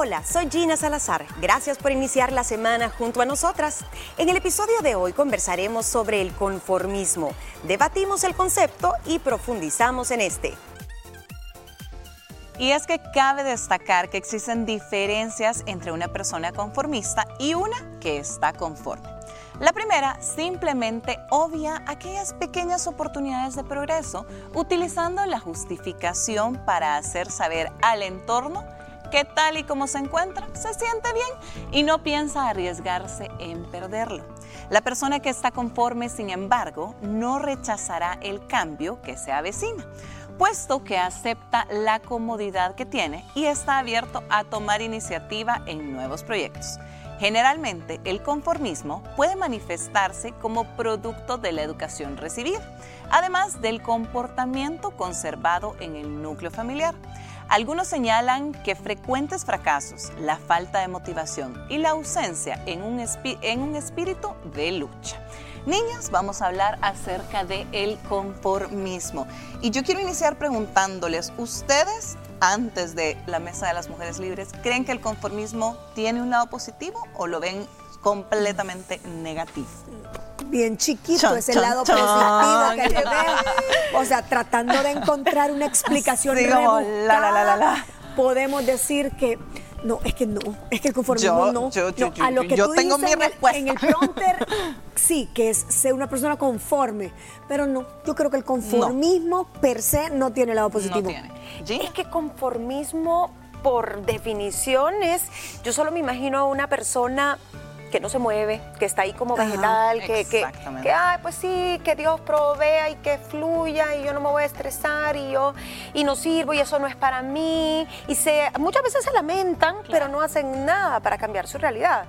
Hola, soy Gina Salazar. Gracias por iniciar la semana junto a nosotras. En el episodio de hoy conversaremos sobre el conformismo. Debatimos el concepto y profundizamos en este. Y es que cabe destacar que existen diferencias entre una persona conformista y una que está conforme. La primera simplemente obvia aquellas pequeñas oportunidades de progreso utilizando la justificación para hacer saber al entorno que tal y como se encuentra, se siente bien y no piensa arriesgarse en perderlo. La persona que está conforme, sin embargo, no rechazará el cambio que se avecina, puesto que acepta la comodidad que tiene y está abierto a tomar iniciativa en nuevos proyectos. Generalmente, el conformismo puede manifestarse como producto de la educación recibida, además del comportamiento conservado en el núcleo familiar. Algunos señalan que frecuentes fracasos, la falta de motivación y la ausencia en un, en un espíritu de lucha. Niñas, vamos a hablar acerca del el conformismo. Y yo quiero iniciar preguntándoles, ¿ustedes antes de la Mesa de las Mujeres Libres creen que el conformismo tiene un lado positivo o lo ven completamente negativo? Bien chiquito ese lado positivo que le O sea, tratando de encontrar una explicación rebuscada, podemos decir que no, es que no, es que el conformismo no. Yo, yo, a lo que tú tengo dices mi respuesta. En el, prompter, sí, que es ser una persona conforme, pero no, yo creo que el conformismo per se no tiene lado positivo. No tiene. Es que conformismo, por definición, es, yo solo me imagino a una persona que no se mueve, que está ahí como vegetal, que, que, que, ay, pues sí, que Dios provea y que fluya y yo no me voy a estresar y yo y no sirvo y eso no es para mí. Y se, muchas veces se lamentan, pero no hacen nada para cambiar su realidad.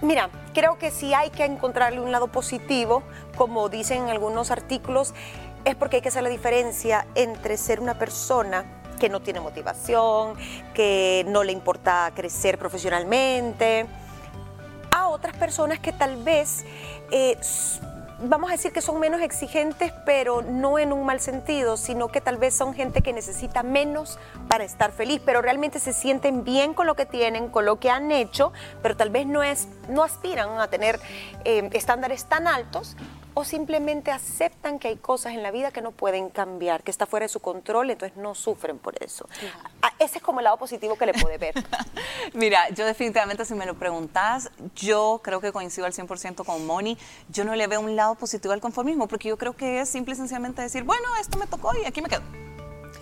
Mira, creo que si hay que encontrarle un lado positivo, como dicen en algunos artículos, es porque hay que hacer la diferencia entre ser una persona que no tiene motivación, que no le importa crecer profesionalmente, a otras personas que tal vez, eh, vamos a decir que son menos exigentes, pero no en un mal sentido, sino que tal vez son gente que necesita menos para estar feliz, pero realmente se sienten bien con lo que tienen, con lo que han hecho, pero tal vez no, es, no aspiran a tener eh, estándares tan altos o simplemente aceptan que hay cosas en la vida que no pueden cambiar, que está fuera de su control, entonces no sufren por eso. Ese es como el lado positivo que le puede ver. Mira, yo definitivamente si me lo preguntas, yo creo que coincido al 100% con Moni, yo no le veo un lado positivo al conformismo, porque yo creo que es simple y sencillamente decir, bueno, esto me tocó y aquí me quedo.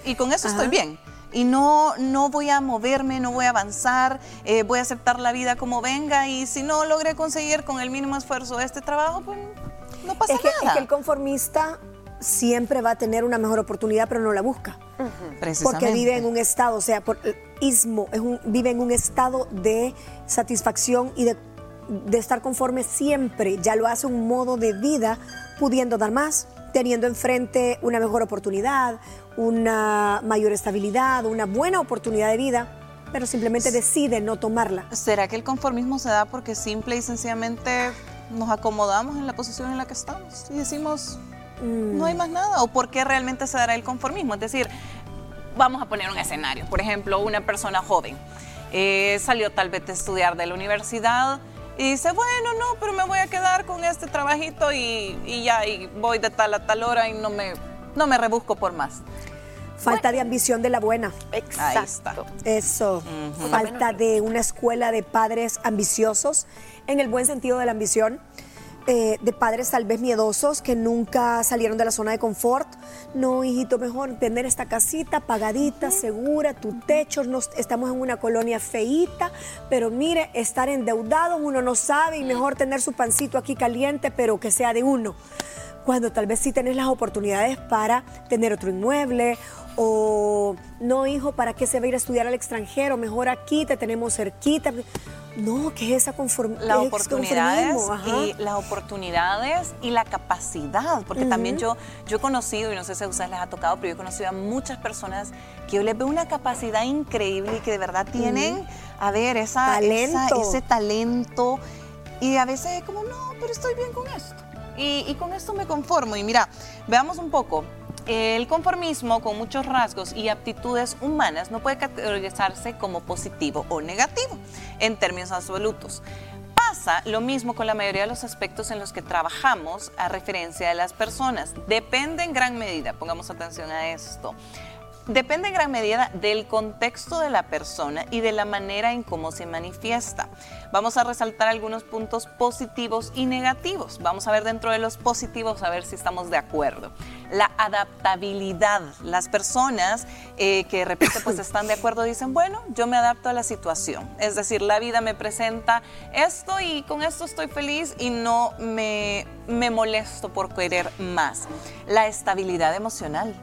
Y con eso estoy bien y no, no voy a moverme, no voy a avanzar, eh, voy a aceptar la vida como venga y si no logré conseguir con el mínimo esfuerzo este trabajo, pues no pasa es que, nada. Es que el conformista siempre va a tener una mejor oportunidad, pero no la busca. Porque vive en un estado, o sea, por ismo, es un, vive en un estado de satisfacción y de, de estar conforme siempre. Ya lo hace un modo de vida, pudiendo dar más, teniendo enfrente una mejor oportunidad, una mayor estabilidad, una buena oportunidad de vida pero simplemente decide no tomarla. ¿Será que el conformismo se da porque simple y sencillamente nos acomodamos en la posición en la que estamos y decimos, no hay más nada. ¿O por qué realmente se dará el conformismo? Es decir, vamos a poner un escenario. Por ejemplo, una persona joven eh, salió tal vez de estudiar de la universidad y dice, bueno, no, pero me voy a quedar con este trabajito y, ya, y voy de tal a tal hora y no me, no me rebusco por más. Falta de ambición de la buena. Exacto. Eso. Falta de una escuela de padres ambiciosos, en el buen sentido de la ambición. Eh, de padres tal vez miedosos que nunca salieron de la zona de confort. No, hijito, mejor tener esta casita pagadita, segura, tu techo. estamos en una colonia feíta, pero mire, estar endeudados uno no sabe y mejor tener su pancito aquí caliente, pero que sea de uno. Cuando tal vez sí tenés las oportunidades para tener otro inmueble o no, hijo, ¿para qué se va a ir a estudiar al extranjero? Mejor aquí te tenemos cerquita. No, ¿qué es esa conformidad? Las oportunidades y las oportunidades y la capacidad, porque también yo, yo he conocido, y no sé si a ustedes les ha tocado, pero yo he conocido a muchas personas que yo les veo una capacidad increíble y que de verdad tienen, a ver, esa, talento. ese talento. Y a veces es como, no, pero estoy bien con esto. Y, con esto me conformo. Y mira, veamos un poco el conformismo con muchos rasgos y aptitudes humanas no puede categorizarse como positivo o negativo en términos absolutos. Pasa lo mismo con la mayoría de los aspectos en los que trabajamos a referencia de las personas. Depende en gran medida, pongamos atención a esto, depende en gran medida del contexto de la persona y de la manera en cómo se manifiesta. Vamos a resaltar algunos puntos positivos y negativos. Vamos a ver dentro de los positivos a ver si estamos de acuerdo. La adaptabilidad. Las personas eh, que de repente pues están de acuerdo dicen, bueno, yo me adapto a la situación. Es decir, la vida me presenta esto y con esto estoy feliz y no me, me molesto por querer más. La estabilidad emocional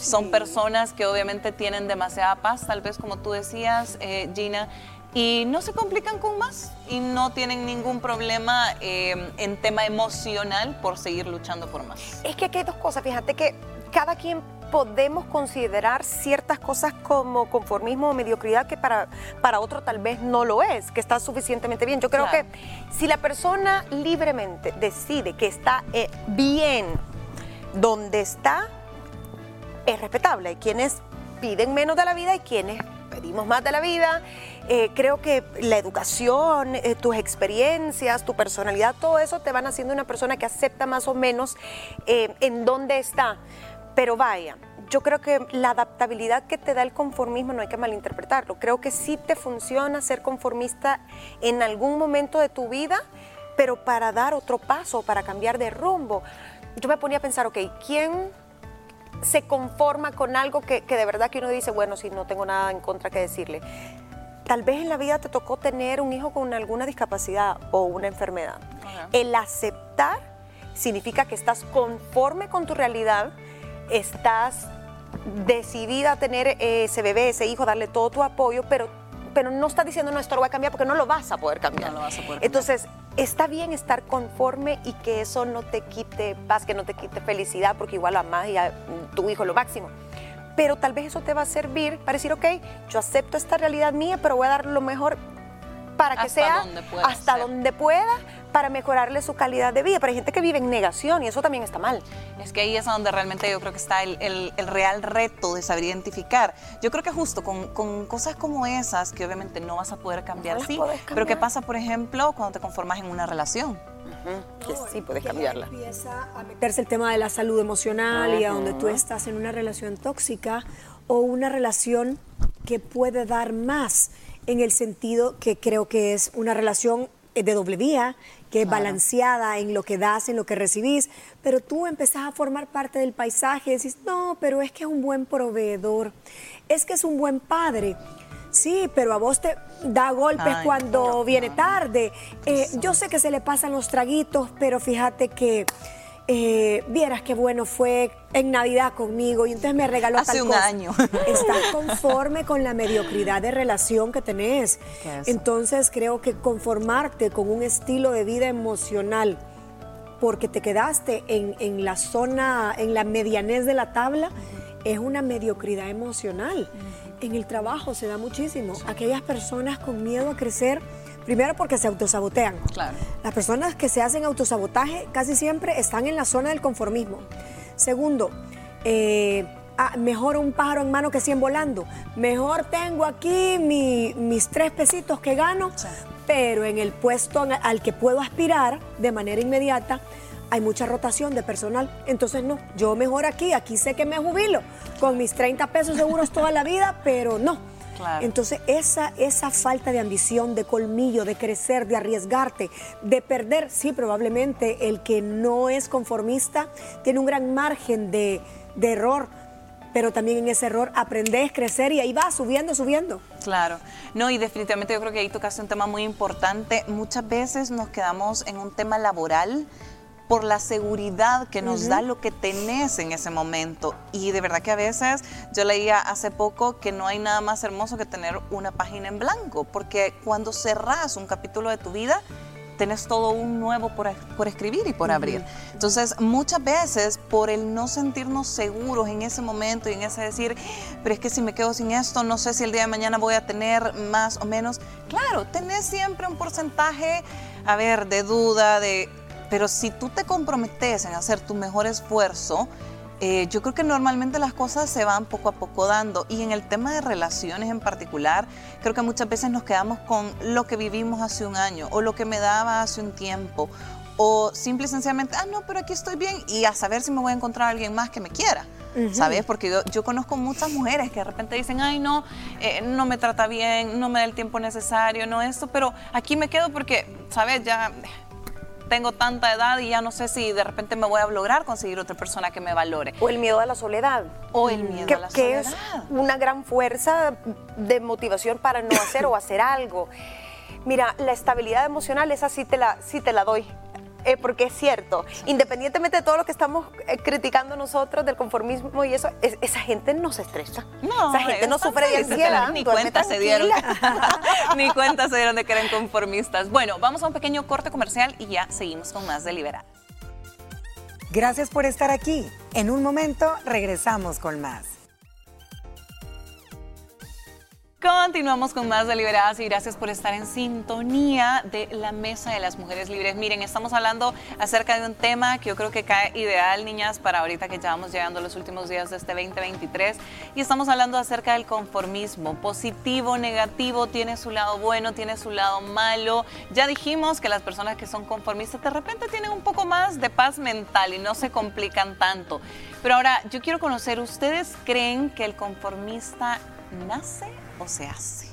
son personas que obviamente tienen demasiada paz, tal vez como tú decías, eh, Gina, y no se complican con más y no tienen ningún problema eh, en tema emocional por seguir luchando por más. Es que aquí hay dos cosas, fíjate que cada quien podemos considerar ciertas cosas como conformismo o mediocridad que para, para otro tal vez no lo es, que está suficientemente bien. Yo creo que si la persona libremente decide que está eh, bien donde está, es respetable. Hay quienes piden menos de la vida y quienes pedimos más de la vida. Eh, creo que la educación, eh, tus experiencias, tu personalidad, todo eso te van haciendo una persona que acepta más o menos eh, en dónde está. Pero vaya, yo creo que la adaptabilidad que te da el conformismo no hay que malinterpretarlo. Creo que sí te funciona ser conformista en algún momento de tu vida, pero para dar otro paso, para cambiar de rumbo. Yo me ponía a pensar, ok, ¿quién se conforma con algo que, de verdad que uno dice, bueno, si no tengo nada en contra que decirle. Tal vez en la vida te tocó tener un hijo con alguna discapacidad o una enfermedad. El aceptar significa que estás conforme con tu realidad, estás decidida a tener ese bebé, ese hijo, darle todo tu apoyo, pero pero no está diciendo, no, esto lo voy a cambiar porque no lo vas a poder cambiar. No lo vas a poder cambiar. Entonces, está bien estar conforme y que eso no te quite paz, que no te quite felicidad, porque igual amas y a tu hijo lo máximo. Pero tal vez eso te va a servir para decir, ok, yo acepto esta realidad mía, pero voy a dar lo mejor para que sea hasta donde pueda para mejorarle su calidad de vida. Pero hay gente que vive en negación y eso también está mal. Es que ahí es donde realmente yo creo que está el, real reto de saber identificar. Yo creo que justo con, cosas como esas, que obviamente no vas a poder cambiar, sí, pero ¿qué pasa, por ejemplo, cuando te conformas en una relación? que sí puedes cambiarla. Empieza a meterse el tema de la salud emocional y a donde tú estás en una relación tóxica o una relación que puede dar más en el sentido que creo que es una relación de doble vía, que es balanceada en lo que das, en lo que recibís, pero tú empezás a formar parte del paisaje y decís, no, pero es que es un buen proveedor, es que es un buen padre. Sí, pero a vos te da golpes cuando viene tarde. Eh, yo sé que se le pasan los traguitos, pero fíjate que eh, vieras qué bueno fue en Navidad conmigo y entonces me regaló Hace un año. Estás conforme con la mediocridad de relación que tenés. Entonces creo que conformarte con un estilo de vida emocional porque te quedaste en, la zona, en la medianez de la tabla, es una mediocridad emocional. En el trabajo se da muchísimo. Aquellas personas con miedo a crecer Primero porque se autosabotean. Claro. Las personas que se hacen autosabotaje casi siempre están en la zona del conformismo. Segundo, eh, ah, mejor un pájaro en mano que 100 volando. Mejor tengo aquí mis tres pesitos que gano, pero en el puesto al que puedo aspirar de manera inmediata hay mucha rotación de personal. Entonces, no, yo mejor aquí, aquí sé que me jubilo con mis 30 pesos seguros toda la vida, pero no entonces, esa, esa falta de ambición, de colmillo, de crecer, de arriesgarte, de perder, sí, probablemente el que no es conformista tiene un gran margen de, error, pero también en ese error aprendes, crecer y ahí va subiendo, subiendo. Claro, no, y definitivamente yo creo que ahí tocaste un tema muy importante. Muchas veces nos quedamos en un tema laboral por la seguridad que nos da lo que tenés en ese momento. Y de verdad que a veces yo leía hace poco que no hay nada más hermoso que tener una página en blanco, porque cuando cerrás un capítulo de tu vida, tenés todo un nuevo por, escribir y por abrir. Entonces, muchas veces, por el no sentirnos seguros en ese momento y en ese decir, pero es que si me quedo sin esto, no sé si el día de mañana voy a tener más o menos. Claro, tenés siempre un porcentaje, a ver, de duda, de pero si tú te comprometes en hacer tu mejor esfuerzo, eh, yo creo que normalmente las cosas se van poco a poco dando y en el tema de relaciones en particular, creo que muchas veces nos quedamos con lo que vivimos hace un año o lo que me daba hace un tiempo o simple y sencillamente, ah, no, pero aquí estoy bien y a saber si me voy a encontrar a alguien más que me quiera. ¿Sabes? Porque yo, yo, conozco muchas mujeres que de repente dicen, ay, no, eh, no me trata bien, no me da el tiempo necesario, no esto, pero aquí me quedo porque, ¿sabes? Ya tengo tanta edad y ya no sé si de repente me voy a lograr conseguir otra persona que me valore. O el miedo a la soledad. O el miedo a la soledad. Que es una gran fuerza de motivación para no hacer o hacer algo. Mira, la estabilidad emocional, esa sí te la, sí te la doy. Eh, porque es cierto, independientemente de todo lo que estamos eh, criticando nosotros del conformismo y eso, esa gente no se estresa. No, esa gente no sufre de ansiedad. Ni cuenta se dieron. ni cuenta se dieron de que eran conformistas. Bueno, vamos a un pequeño corte comercial y ya seguimos con más de Liberal. Gracias por estar aquí. En un momento regresamos con más. Continuamos con más deliberadas y gracias por estar en sintonía de la Mesa de las Mujeres Libres. Miren, estamos hablando acerca de un tema que yo creo que cae ideal, niñas, para ahorita que ya vamos llegando los últimos días de este 2023. Y estamos hablando acerca del conformismo, positivo, negativo, tiene su lado bueno, tiene su lado malo. Ya dijimos que las personas que son conformistas de repente tienen un poco más de paz mental y no se complican tanto. Pero ahora, yo quiero conocer, ¿ustedes creen que el conformista nace o se hace?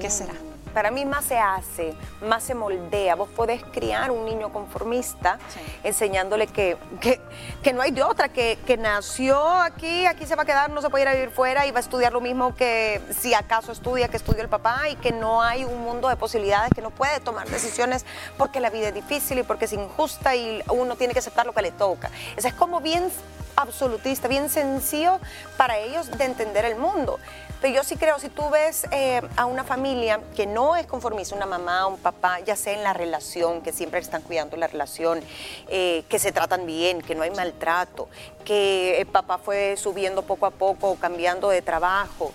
¿Qué mm, será? Para mí más se hace, más se moldea. Vos podés criar un niño conformista enseñándole que, que, no hay de otra, que, que, nació aquí, aquí se va a quedar, no se puede ir a vivir fuera y va a estudiar lo mismo que si acaso estudia, que estudió el papá y que no hay un mundo de posibilidades, que no puede tomar decisiones porque la vida es difícil y porque es injusta y uno tiene que aceptar lo que le toca. Eso es como bien absolutista, bien sencillo para ellos de entender el mundo. Pero yo sí creo, si tú ves eh, a una familia que no es conformista, una mamá, un papá, ya sea en la relación, que siempre están cuidando la relación, eh, que se tratan bien, que no hay maltrato, que el papá fue subiendo poco a poco, cambiando de trabajo.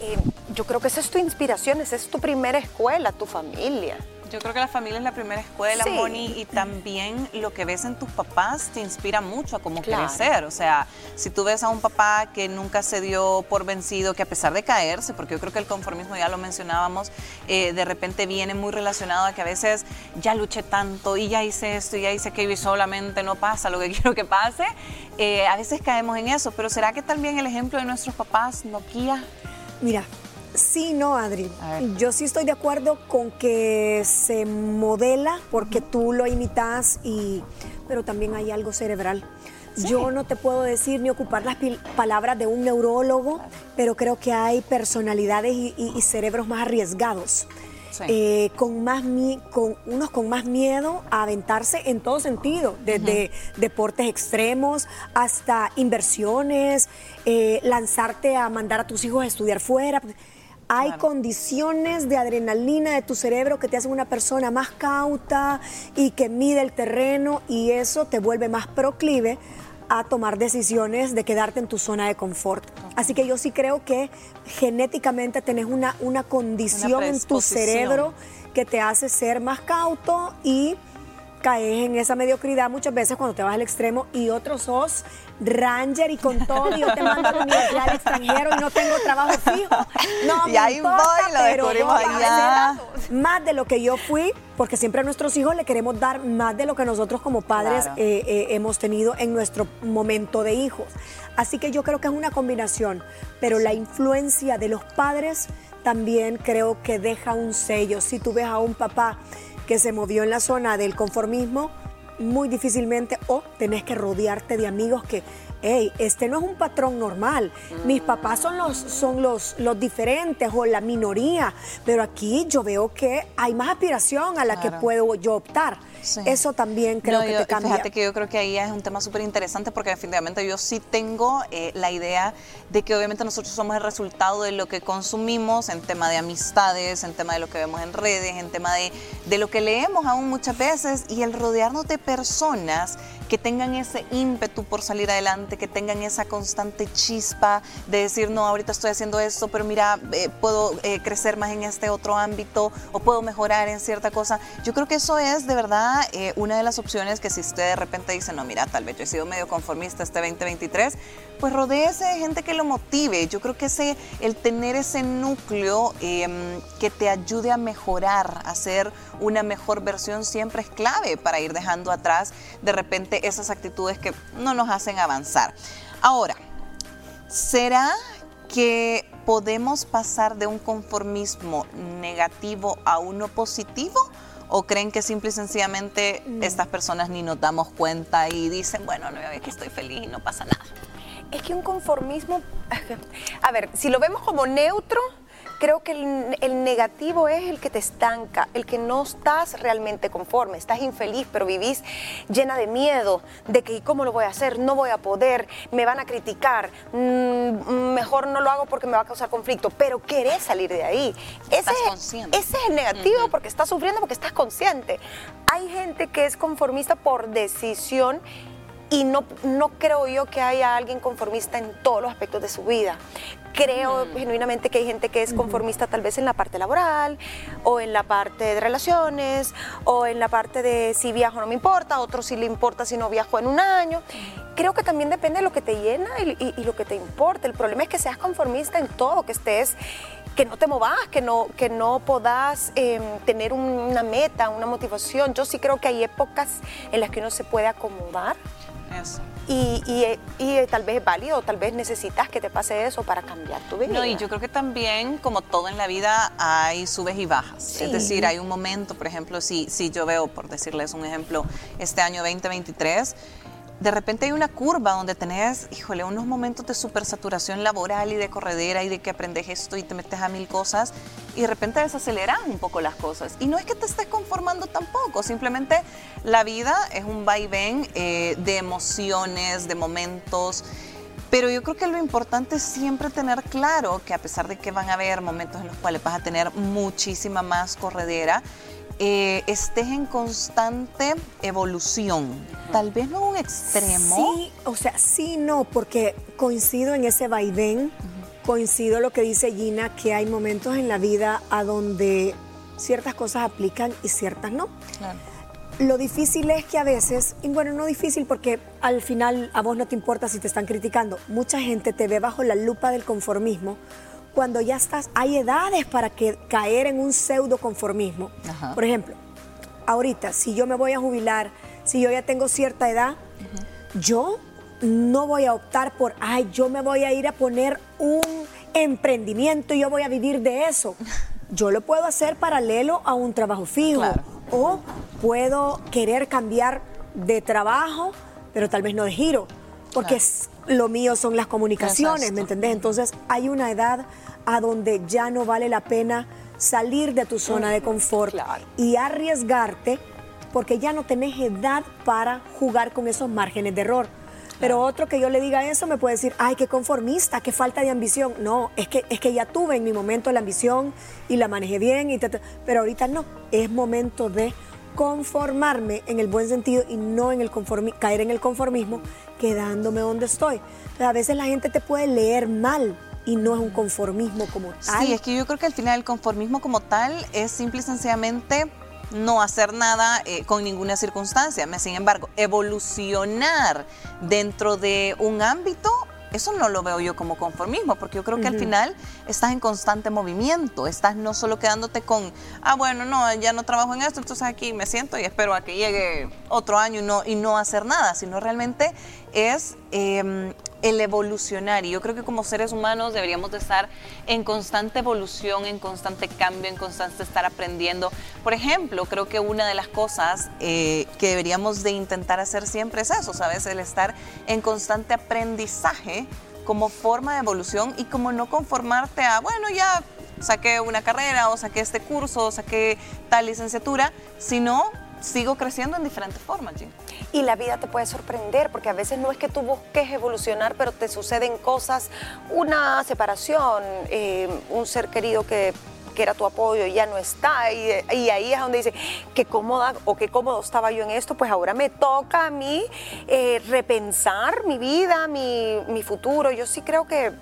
Eh, yo creo que esa es tu inspiración, esa es tu primera escuela, tu familia. Yo creo que la familia es la primera escuela, Moni, y también lo que ves en tus papás te inspira mucho a cómo crecer. O sea, si tú ves a un papá que nunca se dio por vencido, que a pesar de caerse, porque yo creo que el conformismo ya lo mencionábamos, eh, de repente viene muy relacionado a que a veces ya luché tanto y ya hice esto y ya hice aquello y solamente no pasa lo que quiero que pase. Eh, a veces caemos en eso, pero ¿será que también el ejemplo de nuestros papás no guía? Mira, Sí, no, Adri. Yo sí estoy de acuerdo con que se modela porque tú lo imitas y pero también hay algo cerebral. Yo no te puedo decir ni ocupar las palabras de un neurólogo, pero creo que hay personalidades y, cerebros más arriesgados. Eh, con más con unos con más miedo a aventarse en todo sentido, desde deportes extremos hasta inversiones, eh, lanzarte a mandar a tus hijos a estudiar fuera. Hay condiciones de adrenalina de tu cerebro que te hacen una persona más cauta y que mide el terreno y eso te vuelve más proclive a tomar decisiones de quedarte en tu zona de confort. Así que yo sí creo que genéticamente tenés una, una condición en tu cerebro que te hace ser más cauto y caes en esa mediocridad muchas veces cuando te vas al extremo y otros sos ranger y con todo yo te mando a la universidad al extranjero y no tengo trabajo fijo. No, y ahí voy, lo descubrimos allá. Más de lo que yo fui, porque siempre a nuestros hijos le queremos dar más de lo que nosotros como padres eh, eh, hemos tenido en nuestro momento de hijos. Así que yo creo que es una combinación, pero la influencia de los padres también creo que deja un sello. Si tú ves a un papá que se movió en la zona del conformismo, muy difícilmente o tenés que rodearte de amigos que hey, este no es un patrón normal. Mis papás son los, son los, los diferentes o la minoría, pero aquí yo veo que hay más aspiración a la que puedo yo optar. Eso también creo que te cambia. Fíjate que yo creo que ahí es un tema súper interesante porque definitivamente yo sí tengo eh, la idea de que obviamente nosotros somos el resultado de lo que consumimos en tema de amistades, en tema de lo que vemos en redes, en tema de, de lo que leemos aún muchas veces y el rodearnos de personas que tengan ese ímpetu por salir adelante, que tengan esa constante chispa de decir, no, ahorita estoy haciendo esto, pero mira, eh, puedo eh, crecer más en este otro ámbito o puedo mejorar en cierta cosa. Yo creo que eso es de verdad eh, una de las opciones que si usted de repente dice, no, mira, tal vez yo he sido medio conformista este 2023, pues rodeese de gente que lo motive. Yo creo que ese, el tener ese núcleo em, que te ayude a mejorar, a ser una mejor versión siempre es clave para ir dejando atrás de repente esas actitudes que no nos hacen avanzar. Ahora, ¿será que podemos pasar de un conformismo negativo a uno positivo? ¿O creen que simple y sencillamente mm. estas personas ni nos damos cuenta y dicen, bueno, no, aquí estoy feliz y no pasa nada? Es que un conformismo, a ver, si lo vemos como neutro, creo que el, negativo es el que te estanca, el que no estás realmente conforme, estás infeliz, pero vivís llena de miedo, de que ¿cómo lo voy a hacer? No voy a poder, me van a criticar, mm, mejor no lo hago porque me va a causar conflicto, pero querés salir de ahí. Ese, consciente. ese es el negativo porque estás sufriendo, porque estás consciente. Hay gente que es conformista por decisión y no, no creo yo que haya alguien conformista en todos los aspectos de su vida. Creo genuinamente que hay gente que es conformista tal vez en la parte laboral o en la parte de relaciones o en la parte de si viajo no me importa, otro si le importa si no viajo en un año. Creo que también depende de lo que te llena y, lo que te importa. El problema es que seas conformista en todo, que estés que no te movas, que no, que no puedas em, tener una meta, una motivación. Yo sí creo que hay épocas en las que uno se puede acomodar y, y, tal vez es válido, tal vez necesitas que te pase eso para cambiar tu vida. No, y yo creo que también, como todo en la vida, hay subes y bajas. Es decir, hay un momento, por ejemplo, si, si yo veo, por decirles un ejemplo, este año 2023, de repente hay una curva donde tenés, híjole, unos momentos de supersaturación laboral y de corredera y de que aprendes esto y te metes a mil cosas y de repente desaceleras un poco las cosas. Y no es que te estés conformando tampoco, simplemente la vida es un vaivén eh, de emociones, de momentos. Pero yo creo que lo importante es siempre tener claro que a pesar de que van a haber momentos en los cuales vas a tener muchísima más corredera, eh, estés en constante evolución. Tal vez no un extremo. Sí, o sea, sí, no, porque coincido en ese vaivén, coincido lo que dice Gina, que hay momentos en la vida a donde ciertas cosas aplican y ciertas no. Lo difícil es que a veces, y bueno, no difícil porque al final a vos no te importa si te están criticando, mucha gente te ve bajo la lupa del conformismo cuando ya estás, hay edades para que, caer en un pseudo conformismo. Por ejemplo, ahorita, si yo me voy a jubilar, si yo ya tengo cierta edad, yo no voy a optar por, ay, yo me voy a ir a poner un emprendimiento y yo voy a vivir de eso. Yo lo puedo hacer paralelo a un trabajo fijo. O puedo querer cambiar de trabajo, pero tal vez no de giro, porque lo mío son las comunicaciones, ¿me entendés? Entonces hay una edad a donde ya no vale la pena salir de tu zona de confort y arriesgarte porque ya no tenés edad para jugar con esos márgenes de error. Pero otro que yo le diga eso me puede decir, ay, qué conformista, qué falta de ambición. No, es que, es que ya tuve en mi momento la ambición y la manejé bien, y pero ahorita no. Es momento de conformarme en el buen sentido y no en el caer en el conformismo, quedándome donde estoy. a veces la gente te puede leer mal y no es un conformismo como tal. Sí, es que yo creo que al final el conformismo como tal es simple y sencillamente no hacer nada eh, con ninguna circunstancia. Sin embargo, evolucionar dentro de un ámbito eso no lo veo yo como conformismo, porque yo creo que al final estás en constante movimiento, estás no solo quedándote con, ah, bueno, no, ya no trabajo en esto, entonces aquí me siento y espero a que llegue otro año y no, y no hacer nada, sino realmente es em, el evolucionar. Y yo creo que como seres humanos deberíamos de estar en constante evolución, en constante cambio, en constante estar aprendiendo. Por ejemplo, creo que una de las cosas eh, que deberíamos de intentar hacer siempre es eso, ¿sabes? El estar en constante aprendizaje como forma de evolución y como no conformarte a, bueno, ya saqué una carrera o saqué este curso o saqué tal licenciatura, sino sigo creciendo en diferentes formas, Jim. Y la vida te puede sorprender, porque a veces no es que tú busques evolucionar, pero te suceden cosas, una separación, eh, un ser querido que que era tu apoyo ya no está y, ahí es donde dice, qué cómoda o qué cómodo estaba yo en esto, pues ahora me toca a mí eh, repensar mi vida, mi, mi futuro. Yo sí creo que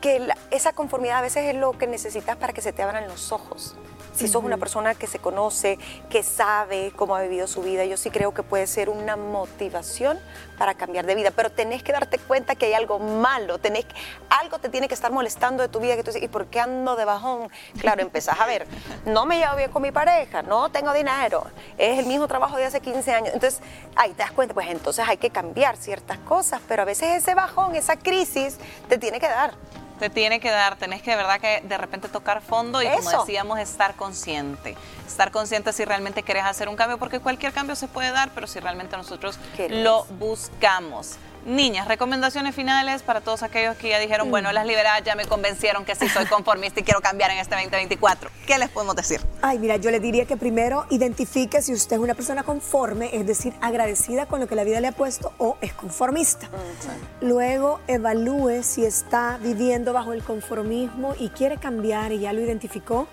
que esa conformidad a veces es lo que necesitas para que se te abran los ojos. Si sos una persona que se conoce, que sabe cómo ha vivido su vida, yo sí creo que puede ser una motivación para cambiar de vida. Pero tenés que darte cuenta que hay algo malo, tenés, algo te tiene que estar molestando de tu vida. Que tú dices, ¿y por qué ando de bajón? Claro, empezás a ver, no me llevo bien con mi pareja, no tengo dinero, es el mismo trabajo de hace 15 años. Entonces, ahí te das cuenta, pues entonces hay que cambiar ciertas cosas, pero a veces ese bajón, esa crisis, te tiene que dar te tiene que dar, tenés que de verdad que de repente tocar fondo y como decíamos, estar consciente. Estar consciente si realmente querés hacer un cambio, porque cualquier cambio se puede dar, pero si realmente nosotros lo buscamos. Niñas, recomendaciones finales para todos aquellos que ya dijeron, mm. bueno, las liberadas ya me convencieron que sí soy conformista y quiero cambiar en este 2024. ¿Qué les podemos decir? Ay, mira, yo le diría que primero identifique si usted es una persona conforme, es decir, agradecida con lo que la vida le ha puesto o es conformista. Mm, Luego evalúe si está viviendo bajo el conformismo y quiere cambiar y ya lo identificó.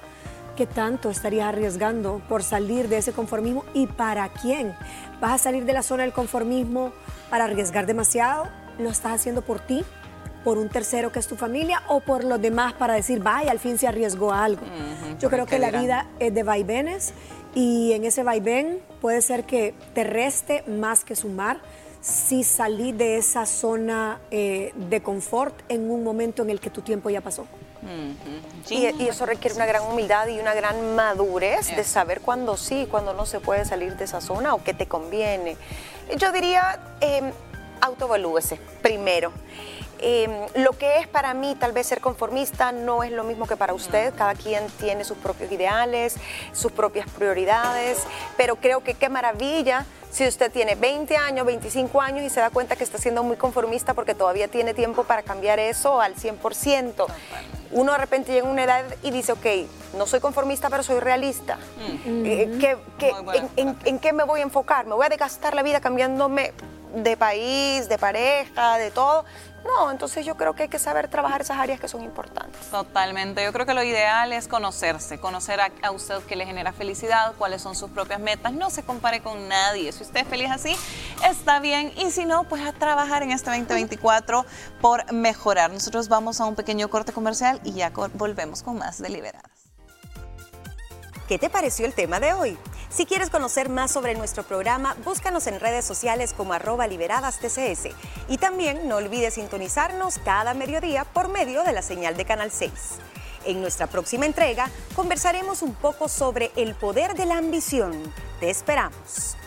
¿Qué tanto estarías arriesgando por salir de ese conformismo y para quién? ¿Vas a salir de la zona del conformismo para arriesgar demasiado? ¿Lo estás haciendo por ti? ¿Por un tercero que es tu familia? ¿O por los demás para decir, vaya, al fin se arriesgó algo? Yo creo que la vida es de vaivenes y en ese vaivén puede ser que te reste más que sumar si salí de esa zona eh, de confort en un momento en el que tu tiempo ya pasó y, eso requiere una gran humildad y una gran madurez de saber cuándo sí, cuándo no se puede salir de esa zona o qué te conviene. Yo diría, eh, autoevalúese primero. Em, lo que es para mí tal vez ser conformista no es lo mismo que para usted, cada quien tiene sus propios ideales, sus propias prioridades, pero creo que qué maravilla si usted tiene 20 años, 25 años y se da cuenta que está siendo muy conformista porque todavía tiene tiempo para cambiar eso al 100%. Uno de repente llega a una edad y dice, ok, no soy conformista, pero soy realista. Mm. Eh, en, qué me voy a enfocar? ¿Me voy a desgastar la vida cambiándome de país, de pareja, de todo? No, entonces yo creo que hay que saber trabajar esas áreas que son importantes. Totalmente. Yo creo que lo ideal es conocerse, conocer a, usted qué le genera felicidad, cuáles son sus propias metas. No se compare con nadie. Si usted es feliz así, está bien. Y si no, pues a trabajar en este 2024 por mejorar. Nosotros vamos a un pequeño corte comercial y ya volvemos con más deliberadas. ¿Qué te pareció el tema de hoy? Si quieres conocer más sobre nuestro programa, búscanos en redes sociales como arroba liberadas TCS. Y también no olvides sintonizarnos cada mediodía por medio de la señal de Canal 6. En nuestra próxima entrega conversaremos un poco sobre el poder de la ambición. Te esperamos.